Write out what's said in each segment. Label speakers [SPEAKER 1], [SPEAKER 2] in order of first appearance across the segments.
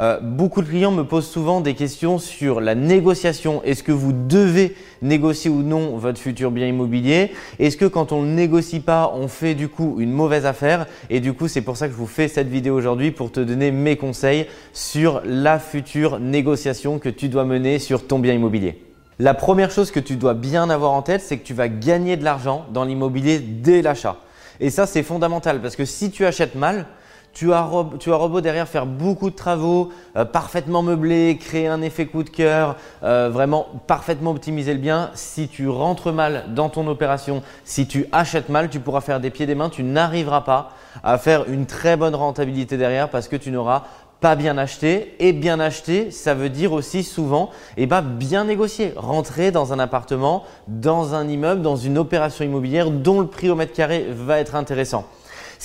[SPEAKER 1] Euh, beaucoup de clients me posent souvent des questions sur la négociation. Est-ce que vous devez négocier ou non votre futur bien immobilier? Est-ce que quand on ne négocie pas, on fait du coup une mauvaise affaire? Et du coup, c'est pour ça que je vous fais cette vidéo aujourd'hui pour te donner mes conseils sur la future négociation que tu dois mener sur ton bien immobilier. La première chose que tu dois bien avoir en tête, c'est que tu vas gagner de l'argent dans l'immobilier dès l'achat. Et ça, c'est fondamental parce que si tu achètes mal, tu as, robot derrière faire beaucoup de travaux, euh, parfaitement meublé, créer un effet coup de cœur, euh, vraiment parfaitement optimiser le bien. Si tu rentres mal dans ton opération, si tu achètes mal, tu pourras faire des pieds des mains, tu n'arriveras pas à faire une très bonne rentabilité derrière parce que tu n'auras pas bien acheté. Et bien acheté, ça veut dire aussi souvent eh ben, bien négocier, rentrer dans un appartement, dans un immeuble, dans une opération immobilière dont le prix au mètre carré va être intéressant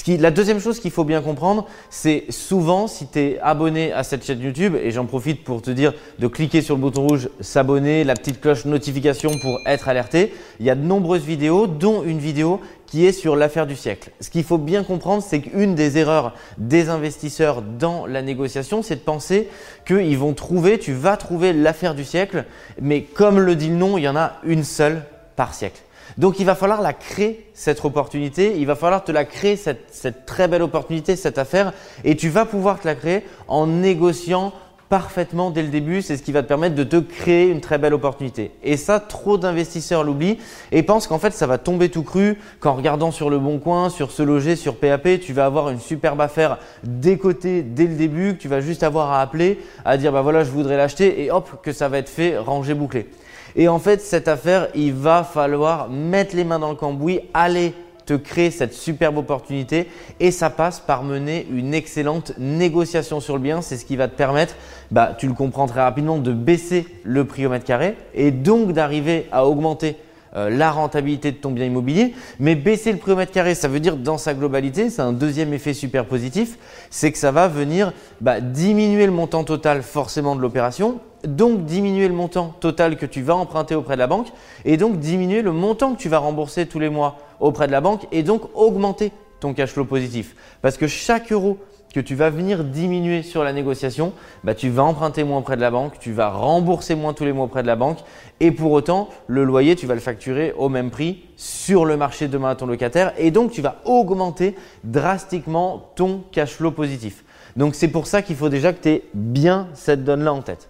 [SPEAKER 1] la deuxième chose qu'il faut bien comprendre, c'est souvent si tu es abonné à cette chaîne YouTube, et j'en profite pour te dire de cliquer sur le bouton rouge s'abonner, la petite cloche notification pour être alerté, il y a de nombreuses vidéos, dont une vidéo qui est sur l'affaire du siècle. Ce qu'il faut bien comprendre, c'est qu'une des erreurs des investisseurs dans la négociation, c'est de penser qu'ils vont trouver, tu vas trouver l'affaire du siècle, mais comme le dit le nom, il y en a une seule par siècle. Donc il va falloir la créer, cette opportunité, il va falloir te la créer, cette, très belle opportunité, cette affaire, et tu vas pouvoir te la créer en négociant parfaitement dès le début, c'est ce qui va te permettre de te créer une très belle opportunité. Et ça, trop d'investisseurs l'oublient et pensent qu'en fait, ça va tomber tout cru qu'en regardant sur le bon coin, sur se loger, sur PAP, tu vas avoir une superbe affaire décotée dès le début, que tu vas juste avoir à appeler, à dire bah voilà, je voudrais l'acheter et hop, que ça va être fait, rangé, bouclé. Et en fait, cette affaire, il va falloir mettre les mains dans le cambouis, aller te créer cette superbe opportunité et ça passe par mener une excellente négociation sur le bien. C'est ce qui va te permettre, bah, tu le comprends très rapidement, de baisser le prix au mètre carré et donc d'arriver à augmenter euh, la rentabilité de ton bien immobilier. Mais baisser le prix au mètre carré, ça veut dire dans sa globalité, c'est un deuxième effet super positif, c'est que ça va venir bah, diminuer le montant total forcément de l'opération donc diminuer le montant total que tu vas emprunter auprès de la banque et donc diminuer le montant que tu vas rembourser tous les mois auprès de la banque et donc augmenter ton cash flow positif. Parce que chaque euro que tu vas venir diminuer sur la négociation, bah, tu vas emprunter moins auprès de la banque, tu vas rembourser moins tous les mois auprès de la banque et pour autant, le loyer, tu vas le facturer au même prix sur le marché demain à ton locataire et donc tu vas augmenter drastiquement ton cash flow positif. Donc c'est pour ça qu'il faut déjà que tu aies bien cette donne-là en tête.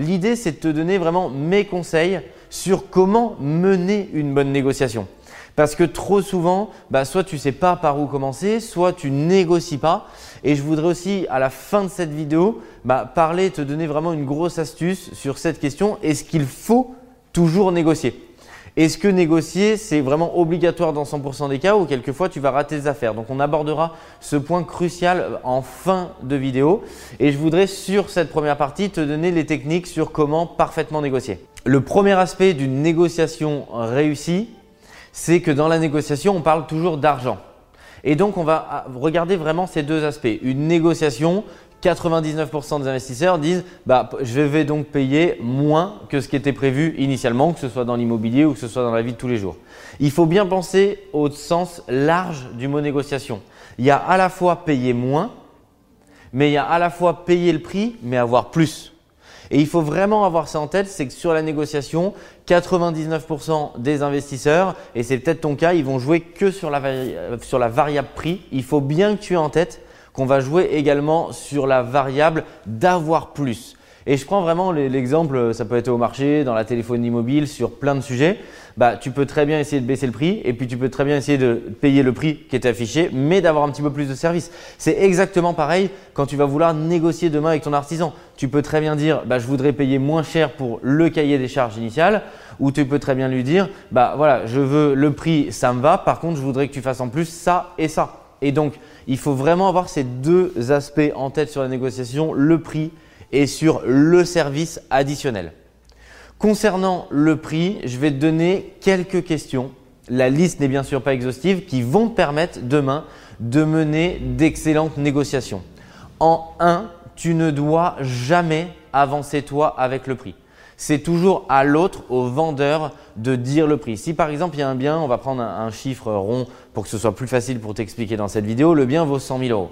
[SPEAKER 1] L'idée, c'est de te donner vraiment mes conseils sur comment mener une bonne négociation. Parce que trop souvent, bah, soit tu ne sais pas par où commencer, soit tu négocies pas. Et je voudrais aussi, à la fin de cette vidéo, bah, parler, te donner vraiment une grosse astuce sur cette question. Est-ce qu'il faut toujours négocier? Est-ce que négocier, c'est vraiment obligatoire dans 100% des cas ou quelquefois tu vas rater tes affaires? Donc on abordera ce point crucial en fin de vidéo et je voudrais sur cette première partie te donner les techniques sur comment parfaitement négocier. Le premier aspect d'une négociation réussie, c'est que dans la négociation, on parle toujours d'argent. Et donc on va regarder vraiment ces deux aspects. Une négociation 99% des investisseurs disent bah, je vais donc payer moins que ce qui était prévu initialement, que ce soit dans l'immobilier ou que ce soit dans la vie de tous les jours. Il faut bien penser au sens large du mot négociation. Il y a à la fois payer moins, mais il y a à la fois payer le prix, mais avoir plus. Et il faut vraiment avoir ça en tête, c'est que sur la négociation, 99% des investisseurs, et c'est peut-être ton cas, ils vont jouer que sur la, sur la variable prix. Il faut bien que tu aies en tête qu'on va jouer également sur la variable d'avoir plus. Et je prends vraiment l'exemple, ça peut être au marché, dans la téléphonie mobile, sur plein de sujets. Bah, tu peux très bien essayer de baisser le prix et puis tu peux très bien essayer de payer le prix qui est affiché, mais d'avoir un petit peu plus de service. C'est exactement pareil quand tu vas vouloir négocier demain avec ton artisan. Tu peux très bien dire, bah, je voudrais payer moins cher pour le cahier des charges initiales, ou tu peux très bien lui dire, bah voilà, je veux le prix, ça me va. Par contre, je voudrais que tu fasses en plus ça et ça. Et donc, il faut vraiment avoir ces deux aspects en tête sur la négociation, le prix et sur le service additionnel. Concernant le prix, je vais te donner quelques questions. La liste n'est bien sûr pas exhaustive qui vont te permettre demain de mener d'excellentes négociations. En 1, tu ne dois jamais avancer toi avec le prix. C'est toujours à l'autre, au vendeur, de dire le prix. Si par exemple il y a un bien, on va prendre un, chiffre rond pour que ce soit plus facile pour t'expliquer dans cette vidéo, le bien vaut 100 000 euros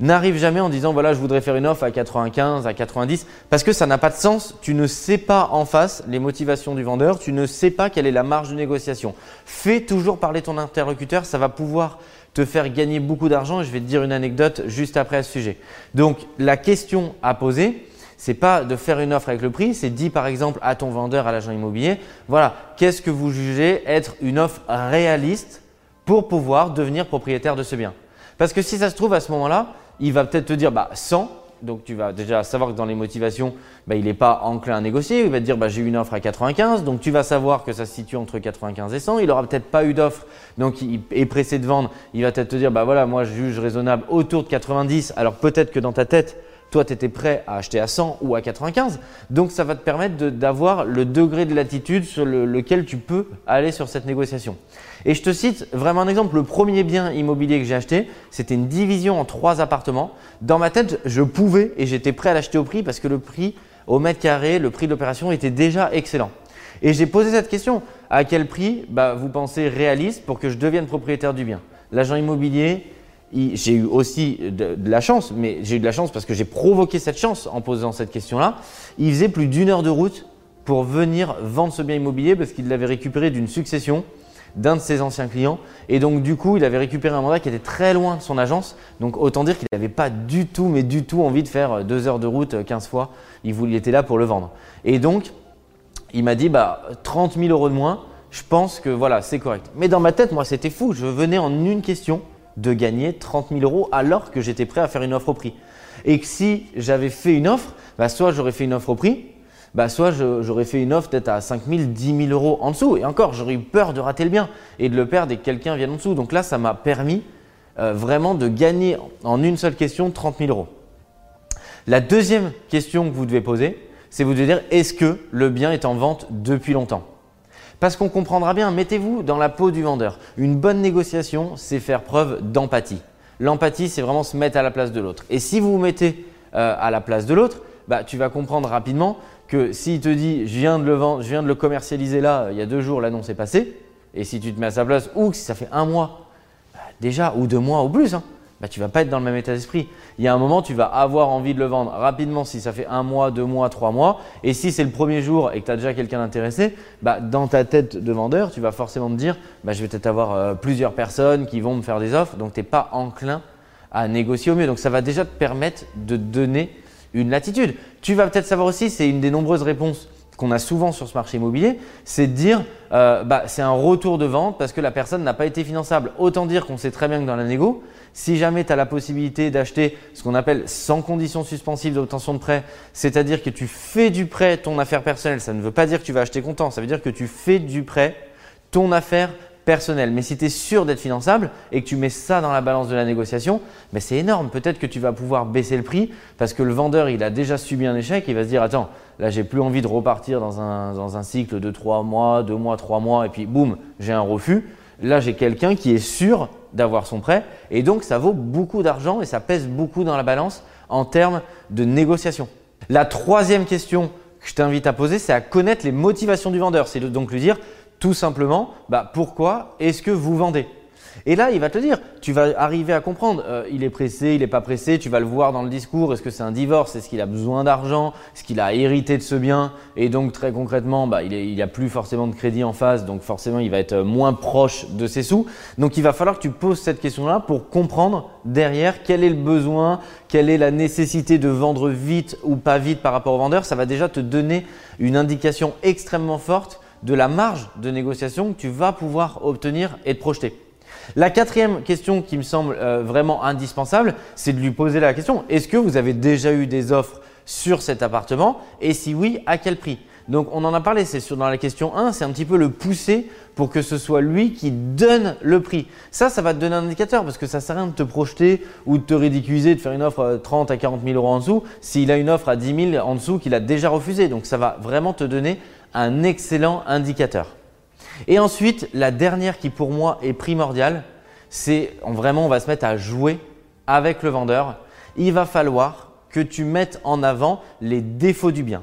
[SPEAKER 1] n'arrive jamais en disant voilà je voudrais faire une offre à 95, à 90 parce que ça n'a pas de sens. Tu ne sais pas en face les motivations du vendeur, tu ne sais pas quelle est la marge de négociation. Fais toujours parler ton interlocuteur, ça va pouvoir te faire gagner beaucoup d'argent je vais te dire une anecdote juste après à ce sujet. Donc la question à poser, c'est pas de faire une offre avec le prix, c'est dit par exemple à ton vendeur, à l'agent immobilier, voilà, qu'est-ce que vous jugez être une offre réaliste pour pouvoir devenir propriétaire de ce bien Parce que si ça se trouve à ce moment-là, il va peut-être te dire bah, 100. Donc tu vas déjà savoir que dans les motivations, bah, il n'est pas enclin à négocier. Il va te dire bah, j'ai une offre à 95. Donc tu vas savoir que ça se situe entre 95 et 100. Il n'aura peut-être pas eu d'offre. Donc il est pressé de vendre. Il va peut-être te dire bah voilà, moi je juge raisonnable autour de 90. Alors peut-être que dans ta tête, toi, tu étais prêt à acheter à 100 ou à 95. Donc, ça va te permettre d'avoir le degré de latitude sur lequel tu peux aller sur cette négociation. Et je te cite vraiment un exemple. Le premier bien immobilier que j'ai acheté, c'était une division en trois appartements. Dans ma tête, je pouvais et j'étais prêt à l'acheter au prix parce que le prix au mètre carré, le prix de l'opération était déjà excellent. Et j'ai posé cette question. À quel prix bah, vous pensez réaliste pour que je devienne propriétaire du bien? L'agent immobilier, j'ai eu aussi de, la chance, mais j'ai eu de la chance parce que j'ai provoqué cette chance en posant cette question-là. Il faisait plus d'une heure de route pour venir vendre ce bien immobilier parce qu'il l'avait récupéré d'une succession d'un de ses anciens clients. Et donc, du coup, il avait récupéré un mandat qui était très loin de son agence. Donc, autant dire qu'il n'avait pas du tout, mais du tout envie de faire deux heures de route 15 fois. Il, voulait, il était là pour le vendre. Et donc, il m'a dit, bah, 30 000 euros de moins, je pense que voilà, c'est correct. Mais dans ma tête, moi, c'était fou. Je venais en une question de gagner 30 000 euros alors que j'étais prêt à faire une offre au prix. Et que si j'avais fait une offre, bah soit j'aurais fait une offre au prix, bah soit j'aurais fait une offre peut-être à 5 000, 10 000 euros en dessous. Et encore, j'aurais eu peur de rater le bien et de le perdre et que quelqu'un vienne en dessous. Donc là, ça m'a permis euh, vraiment de gagner en une seule question 30 000 euros. La deuxième question que vous devez poser, c'est vous devez dire est-ce que le bien est en vente depuis longtemps? Parce qu'on comprendra bien, mettez-vous dans la peau du vendeur. Une bonne négociation, c'est faire preuve d'empathie. L'empathie, c'est vraiment se mettre à la place de l'autre. Et si vous vous mettez euh, à la place de l'autre, bah, tu vas comprendre rapidement que s'il te dit je viens de le vendre, je viens de le commercialiser là, il y a deux jours, l'annonce est passée, et si tu te mets à sa place, ou si ça fait un mois, bah, déjà, ou deux mois ou plus, hein, bah, tu vas pas être dans le même état d'esprit. Il y a un moment, tu vas avoir envie de le vendre rapidement si ça fait un mois, deux mois, trois mois. Et si c'est le premier jour et que tu as déjà quelqu'un intéressé, bah, dans ta tête de vendeur, tu vas forcément te dire bah, je vais peut-être avoir euh, plusieurs personnes qui vont me faire des offres. Donc, tu n'es pas enclin à négocier au mieux. Donc, ça va déjà te permettre de donner une latitude. Tu vas peut-être savoir aussi, c'est une des nombreuses réponses qu'on a souvent sur ce marché immobilier, c'est de dire euh, bah, c'est un retour de vente parce que la personne n'a pas été finançable. Autant dire qu'on sait très bien que dans la négo, si jamais tu as la possibilité d'acheter ce qu'on appelle sans condition suspensive d'obtention de prêt, c'est-à-dire que tu fais du prêt ton affaire personnelle, ça ne veut pas dire que tu vas acheter comptant, ça veut dire que tu fais du prêt ton affaire personnel. Mais si tu es sûr d'être finançable et que tu mets ça dans la balance de la négociation, ben c'est énorme. Peut-être que tu vas pouvoir baisser le prix parce que le vendeur, il a déjà subi un échec. Il va se dire, attends, là, j'ai plus envie de repartir dans un, dans un cycle de 3 mois, 2 mois, 3 mois, et puis boum, j'ai un refus. Là, j'ai quelqu'un qui est sûr d'avoir son prêt et donc ça vaut beaucoup d'argent et ça pèse beaucoup dans la balance en termes de négociation. La troisième question que je t'invite à poser, c'est à connaître les motivations du vendeur. C'est donc lui dire, tout simplement, bah, pourquoi est-ce que vous vendez? Et là, il va te dire, tu vas arriver à comprendre, euh, il est pressé, il n'est pas pressé, tu vas le voir dans le discours, est-ce que c'est un divorce, est-ce qu'il a besoin d'argent, est-ce qu'il a hérité de ce bien, et donc très concrètement, bah, il n'y a plus forcément de crédit en face, donc forcément il va être moins proche de ses sous. Donc il va falloir que tu poses cette question-là pour comprendre derrière quel est le besoin, quelle est la nécessité de vendre vite ou pas vite par rapport au vendeur. Ça va déjà te donner une indication extrêmement forte de la marge de négociation que tu vas pouvoir obtenir et te projeter. La quatrième question qui me semble euh, vraiment indispensable, c'est de lui poser la question, est-ce que vous avez déjà eu des offres sur cet appartement? Et si oui, à quel prix? Donc on en a parlé, c'est sur dans la question 1, c'est un petit peu le pousser pour que ce soit lui qui donne le prix. Ça, ça va te donner un indicateur parce que ça sert à rien de te projeter ou de te ridiculiser, de faire une offre à 30 à 40 000 euros en dessous s'il a une offre à 10 000 en dessous qu'il a déjà refusé. Donc ça va vraiment te donner un excellent indicateur. Et ensuite, la dernière qui pour moi est primordiale, c'est vraiment on va se mettre à jouer avec le vendeur. Il va falloir que tu mettes en avant les défauts du bien.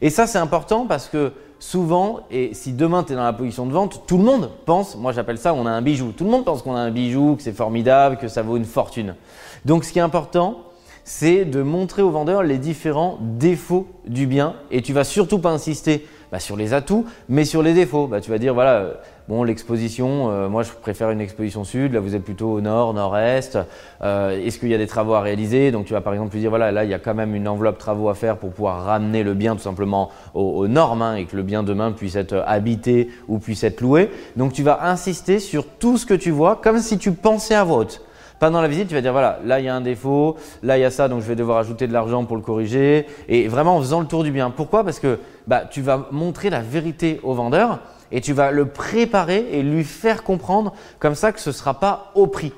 [SPEAKER 1] Et ça, c'est important parce que souvent, et si demain tu es dans la position de vente, tout le monde pense, moi j'appelle ça, on a un bijou. Tout le monde pense qu'on a un bijou, que c'est formidable, que ça vaut une fortune. Donc ce qui est important, c'est de montrer au vendeur les différents défauts du bien et tu vas surtout pas insister sur les atouts, mais sur les défauts. Bah, tu vas dire voilà, euh, bon l'exposition, euh, moi je préfère une exposition sud, là vous êtes plutôt au nord, nord-est. Euh, est-ce qu'il y a des travaux à réaliser? Donc tu vas par exemple lui dire voilà, là il y a quand même une enveloppe travaux à faire pour pouvoir ramener le bien tout simplement aux, normes hein, et que le bien demain puisse être habité ou puisse être loué. Donc tu vas insister sur tout ce que tu vois comme si tu pensais à voix haute. Pendant la visite, tu vas dire voilà, là il y a un défaut, là il y a ça, donc je vais devoir ajouter de l'argent pour le corriger. Et vraiment en faisant le tour du bien. Pourquoi? Parce que bah, tu vas montrer la vérité au vendeur et tu vas le préparer et lui faire comprendre comme ça que ce ne sera pas au prix.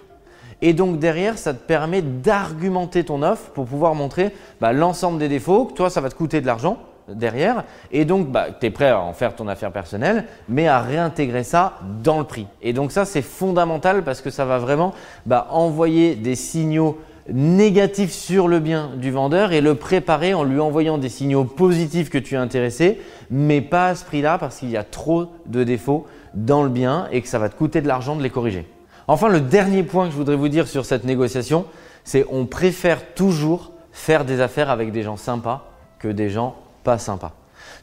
[SPEAKER 1] Et donc derrière, ça te permet d'argumenter ton offre pour pouvoir montrer bah, l'ensemble des défauts, que toi ça va te coûter de l'argent derrière. Et donc, bah, tu es prêt à en faire ton affaire personnelle, mais à réintégrer ça dans le prix. Et donc ça, c'est fondamental parce que ça va vraiment bah, envoyer des signaux négatifs sur le bien du vendeur et le préparer en lui envoyant des signaux positifs que tu es intéressé, mais pas à ce prix-là parce qu'il y a trop de défauts dans le bien et que ça va te coûter de l'argent de les corriger. Enfin, le dernier point que je voudrais vous dire sur cette négociation, c'est on préfère toujours faire des affaires avec des gens sympas que des gens sympa.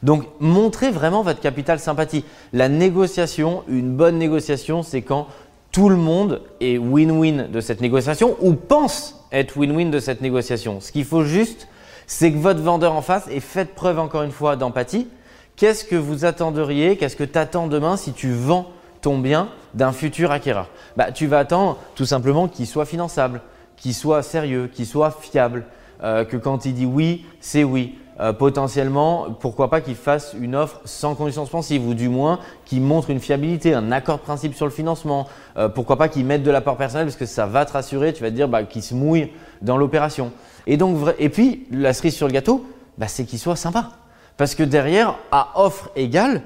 [SPEAKER 1] Donc, montrez vraiment votre capital sympathie. La négociation, une bonne négociation, c'est quand tout le monde est win-win de cette négociation ou pense être win-win de cette négociation. Ce qu'il faut juste, c'est que votre vendeur en face ait fait preuve encore une fois d'empathie. Qu'est-ce que vous attendriez, qu'est-ce que tu attends demain si tu vends ton bien d'un futur acquéreur? Bah, Tu vas attendre tout simplement qu'il soit finançable, qu'il soit sérieux, qu'il soit fiable, euh, que quand il dit oui, c'est oui. Euh, potentiellement, pourquoi pas qu'il fasse une offre sans condition suspensive ou du moins qu'il montre une fiabilité, un accord de principe sur le financement. Euh, pourquoi pas qu'il mette de l'apport personnel parce que ça va te rassurer, tu vas te dire bah, qu'il se mouille dans l'opération. Et donc, et puis la cerise sur le gâteau, bah, c'est qu'il soit sympa. Parce que derrière, à offre égale,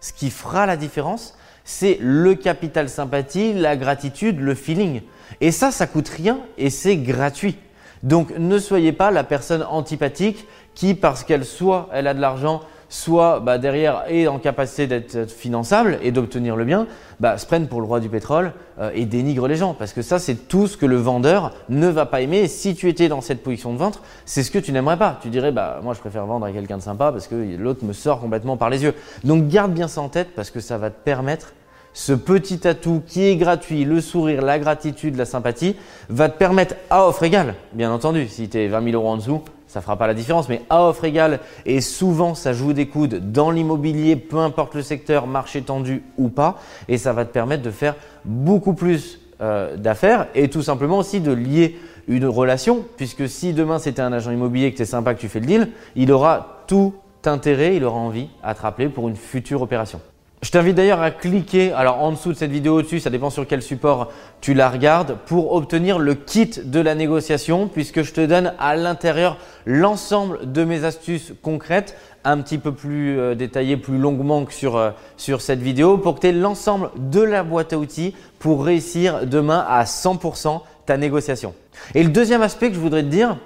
[SPEAKER 1] ce qui fera la différence, c'est le capital sympathie, la gratitude, le feeling. Et ça, ça coûte rien et c'est gratuit. Donc ne soyez pas la personne antipathique qui, parce qu'elle soit elle a de l'argent, soit bah, derrière est en capacité d'être finançable et d'obtenir le bien, bah, se prennent pour le roi du pétrole euh, et dénigrent les gens. Parce que ça, c'est tout ce que le vendeur ne va pas aimer. Si tu étais dans cette position de vente, c'est ce que tu n'aimerais pas. Tu dirais, bah, moi, je préfère vendre à quelqu'un de sympa parce que l'autre me sort complètement par les yeux. Donc, garde bien ça en tête parce que ça va te permettre ce petit atout qui est gratuit, le sourire, la gratitude, la sympathie, va te permettre à offre égale, bien entendu, si tu es 20 000 euros en dessous, ça fera pas la différence, mais à offre égale, et souvent ça joue des coudes dans l'immobilier, peu importe le secteur, marché tendu ou pas, et ça va te permettre de faire beaucoup plus euh, d'affaires et tout simplement aussi de lier une relation, puisque si demain c'était un agent immobilier que tu es sympa, que tu fais le deal, il aura tout intérêt, il aura envie à te rappeler pour une future opération. Je t'invite d'ailleurs à cliquer, alors en dessous de cette vidéo au-dessus, ça dépend sur quel support tu la regardes, pour obtenir le kit de la négociation, puisque je te donne à l'intérieur l'ensemble de mes astuces concrètes, un petit peu plus euh, détaillées, plus longuement que sur, euh, sur cette vidéo, pour que tu aies l'ensemble de la boîte à outils pour réussir demain à 100% ta négociation. Et le deuxième aspect que je voudrais te dire,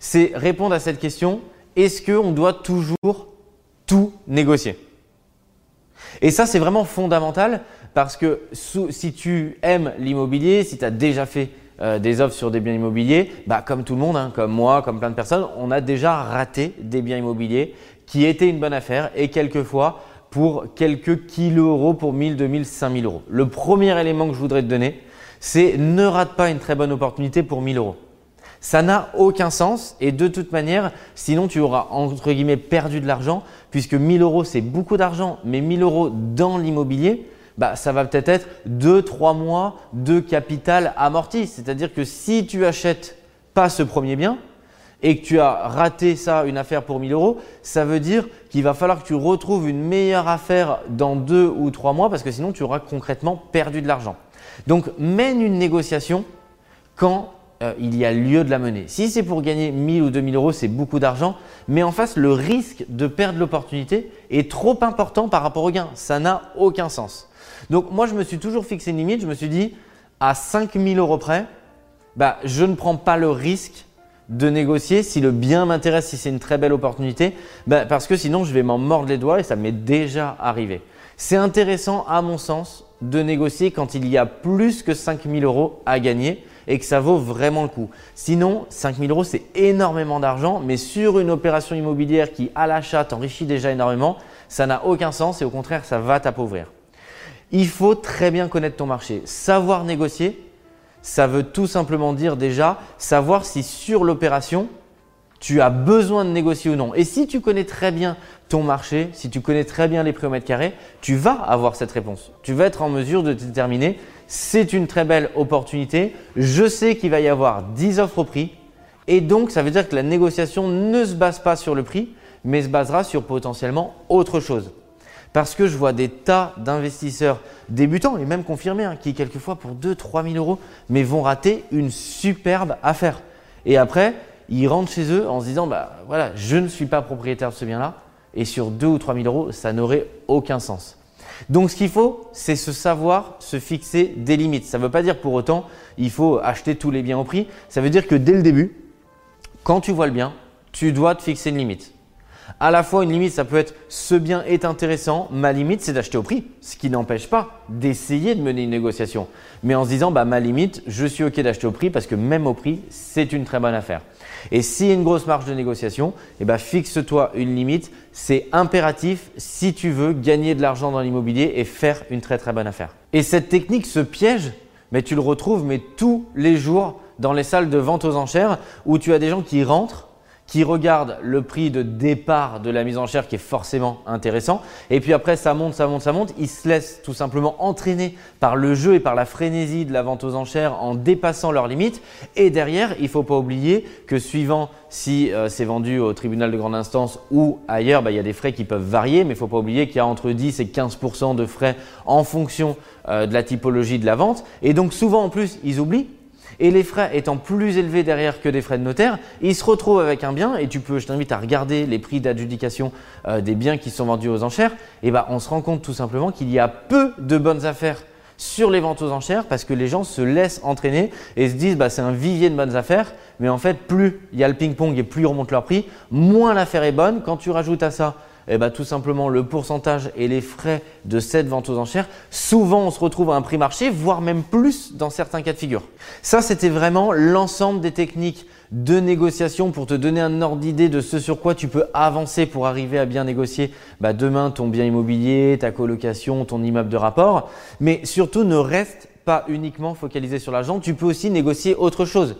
[SPEAKER 1] c'est répondre à cette question, est-ce qu'on doit toujours tout négocier? Et ça, c'est vraiment fondamental parce que si tu aimes l'immobilier, si tu as déjà fait euh, des offres sur des biens immobiliers, bah, comme tout le monde, hein, comme moi, comme plein de personnes, on a déjà raté des biens immobiliers qui étaient une bonne affaire et quelquefois pour quelques kilos euros pour 1000, 2000, 5000 euros. Le premier élément que je voudrais te donner, c'est ne rate pas une très bonne opportunité pour 1000 euros. Ça n'a aucun sens et de toute manière, sinon tu auras entre guillemets perdu de l'argent puisque 1000 euros c'est beaucoup d'argent, mais 1000 euros dans l'immobilier, bah, ça va peut-être être 2-3 mois de capital amorti. C'est-à-dire que si tu achètes pas ce premier bien et que tu as raté ça, une affaire pour 1000 euros, ça veut dire qu'il va falloir que tu retrouves une meilleure affaire dans 2 ou 3 mois parce que sinon tu auras concrètement perdu de l'argent. Donc mène une négociation quand euh, il y a lieu de la mener. Si c'est pour gagner 1000 ou 2000 euros, c'est beaucoup d'argent, mais en face, le risque de perdre l'opportunité est trop important par rapport au gain. Ça n'a aucun sens. Donc moi, je me suis toujours fixé une limite. Je me suis dit, à 5000 euros près, bah, je ne prends pas le risque de négocier si le bien m'intéresse, si c'est une très belle opportunité, ben, parce que sinon je vais m'en mordre les doigts et ça m'est déjà arrivé. C'est intéressant à mon sens de négocier quand il y a plus que 5000 euros à gagner et que ça vaut vraiment le coup. Sinon, 5000 euros, c'est énormément d'argent, mais sur une opération immobilière qui, à l'achat, t'enrichit déjà énormément, ça n'a aucun sens et au contraire, ça va t'appauvrir. Il faut très bien connaître ton marché. Savoir négocier, ça veut tout simplement dire déjà savoir si sur l'opération, tu as besoin de négocier ou non. Et si tu connais très bien ton marché, si tu connais très bien les prix au mètre carré, tu vas avoir cette réponse. Tu vas être en mesure de déterminer c'est une très belle opportunité. Je sais qu'il va y avoir 10 offres au prix. Et donc, ça veut dire que la négociation ne se base pas sur le prix, mais se basera sur potentiellement autre chose. Parce que je vois des tas d'investisseurs débutants et même confirmés hein, qui, quelquefois, pour 2-3 000 euros, mais vont rater une superbe affaire. Et après, ils rentrent chez eux en se disant bah voilà, je ne suis pas propriétaire de ce bien-là et sur 2 ou 3 000 euros, ça n'aurait aucun sens. Donc ce qu'il faut, c'est se savoir se fixer des limites. Ça ne veut pas dire pour autant il faut acheter tous les biens au prix. Ça veut dire que dès le début, quand tu vois le bien, tu dois te fixer une limite. À la fois, une limite, ça peut être ce bien est intéressant, ma limite, c'est d'acheter au prix. Ce qui n'empêche pas d'essayer de mener une négociation. Mais en se disant, bah, ma limite, je suis OK d'acheter au prix parce que même au prix, c'est une très bonne affaire. Et s'il y a une grosse marge de négociation, eh ben, fixe-toi une limite. C'est impératif si tu veux gagner de l'argent dans l'immobilier et faire une très très bonne affaire. Et cette technique, ce piège, mais tu le retrouves mais tous les jours dans les salles de vente aux enchères où tu as des gens qui rentrent qui regarde le prix de départ de la mise en chair qui est forcément intéressant. Et puis après, ça monte, ça monte, ça monte. Il se laisse tout simplement entraîner par le jeu et par la frénésie de la vente aux enchères en dépassant leurs limites. Et derrière, il ne faut pas oublier que suivant si euh, c'est vendu au tribunal de grande instance ou ailleurs, bah, il y a des frais qui peuvent varier, mais il ne faut pas oublier qu'il y a entre 10 et 15% de frais en fonction euh, de la typologie de la vente. Et donc souvent en plus, ils oublient et les frais étant plus élevés derrière que des frais de notaire, ils se retrouvent avec un bien et tu peux, je t'invite à regarder les prix d'adjudication euh, des biens qui sont vendus aux enchères, et ben on se rend compte tout simplement qu'il y a peu de bonnes affaires sur les ventes aux enchères parce que les gens se laissent entraîner et se disent bah, c'est un vivier de bonnes affaires, mais en fait plus il y a le ping-pong et plus ils remontent leur prix, moins l'affaire est bonne. Quand tu rajoutes à ça eh ben, tout simplement le pourcentage et les frais de cette vente aux enchères, souvent on se retrouve à un prix marché, voire même plus dans certains cas de figure. Ça, c'était vraiment l'ensemble des techniques de négociation pour te donner un ordre d'idée de ce sur quoi tu peux avancer pour arriver à bien négocier bah, demain ton bien immobilier, ta colocation, ton immeuble de rapport. Mais surtout, ne reste pas uniquement focalisé sur l'argent, tu peux aussi négocier autre chose.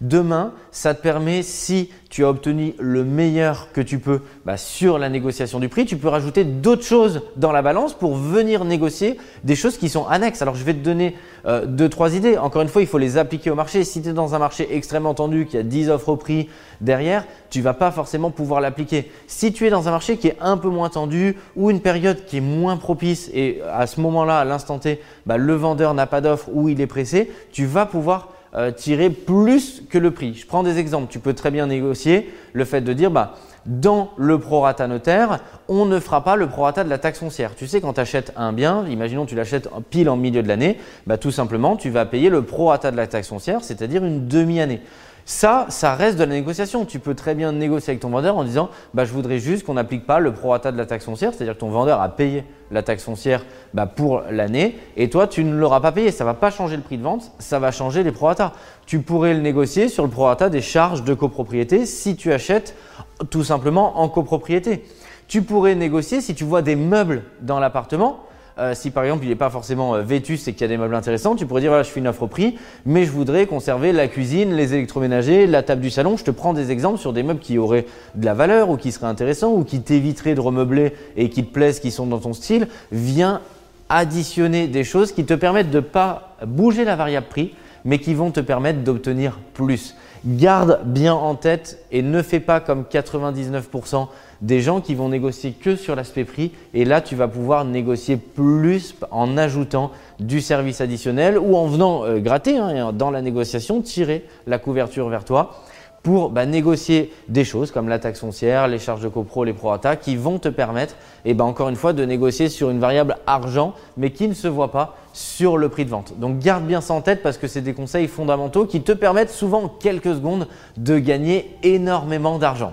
[SPEAKER 1] Demain, ça te permet, si tu as obtenu le meilleur que tu peux bah, sur la négociation du prix, tu peux rajouter d'autres choses dans la balance pour venir négocier des choses qui sont annexes. Alors, je vais te donner euh, deux, trois idées. Encore une fois, il faut les appliquer au marché. Si tu es dans un marché extrêmement tendu, qui a 10 offres au prix derrière, tu vas pas forcément pouvoir l'appliquer. Si tu es dans un marché qui est un peu moins tendu ou une période qui est moins propice et à ce moment-là, à l'instant T, bah, le vendeur n'a pas d'offre ou il est pressé, tu vas pouvoir euh, tirer plus que le prix. Je prends des exemples. Tu peux très bien négocier le fait de dire bah, dans le prorata notaire, on ne fera pas le prorata de la taxe foncière. Tu sais, quand tu achètes un bien, imaginons tu l'achètes pile en milieu de l'année, bah, tout simplement, tu vas payer le prorata de la taxe foncière, c'est-à-dire une demi-année. Ça, ça reste de la négociation. Tu peux très bien négocier avec ton vendeur en disant bah, Je voudrais juste qu'on n'applique pas le prorata de la taxe foncière, c'est-à-dire que ton vendeur a payé la taxe foncière bah, pour l'année et toi, tu ne l'auras pas payé. Ça ne va pas changer le prix de vente, ça va changer les prorata. Tu pourrais le négocier sur le prorata des charges de copropriété si tu achètes tout simplement en copropriété. Tu pourrais négocier si tu vois des meubles dans l'appartement euh, si par exemple il n'est pas forcément euh, vétus et qu'il y a des meubles intéressants, tu pourrais dire voilà, je fais une offre au prix, mais je voudrais conserver la cuisine, les électroménagers, la table du salon. Je te prends des exemples sur des meubles qui auraient de la valeur ou qui seraient intéressants ou qui t'éviteraient de remeubler et qui te plaisent, qui sont dans ton style. Viens additionner des choses qui te permettent de ne pas bouger la variable prix, mais qui vont te permettre d'obtenir plus. Garde bien en tête et ne fais pas comme 99% des gens qui vont négocier que sur l'aspect prix et là tu vas pouvoir négocier plus en ajoutant du service additionnel ou en venant euh, gratter hein, dans la négociation, tirer la couverture vers toi pour bah, négocier des choses comme la taxe foncière, les charges de copro, les prorata qui vont te permettre, et bah, encore une fois, de négocier sur une variable argent, mais qui ne se voit pas sur le prix de vente. Donc garde bien ça en tête parce que c'est des conseils fondamentaux qui te permettent souvent en quelques secondes de gagner énormément d'argent.